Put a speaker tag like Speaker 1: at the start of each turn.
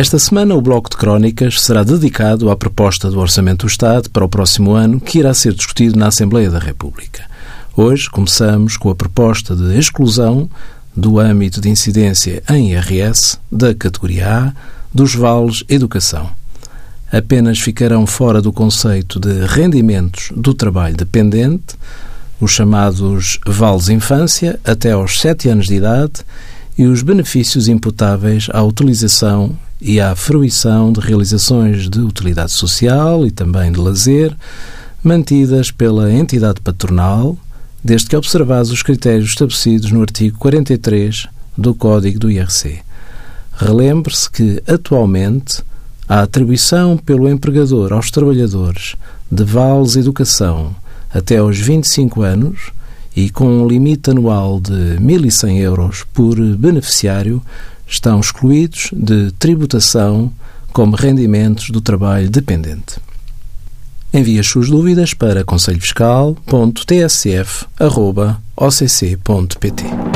Speaker 1: Esta semana, o Bloco de Crónicas será dedicado à proposta do Orçamento do Estado para o próximo ano, que irá ser discutido na Assembleia da República. Hoje começamos com a proposta de exclusão do âmbito de incidência em IRS da categoria A dos vales educação. Apenas ficarão fora do conceito de rendimentos do trabalho dependente os chamados vales infância até aos 7 anos de idade e os benefícios imputáveis à utilização e à fruição de realizações de utilidade social e também de lazer, mantidas pela entidade patronal, desde que observados os critérios estabelecidos no artigo 43 do Código do IRC. Relembre-se que, atualmente, a atribuição pelo empregador aos trabalhadores de vales educação até aos 25 anos e com um limite anual de 1.100 euros por beneficiário estão excluídos de tributação como rendimentos do trabalho dependente. Envie as suas dúvidas para conselhofiscal.tsf.occ.pt.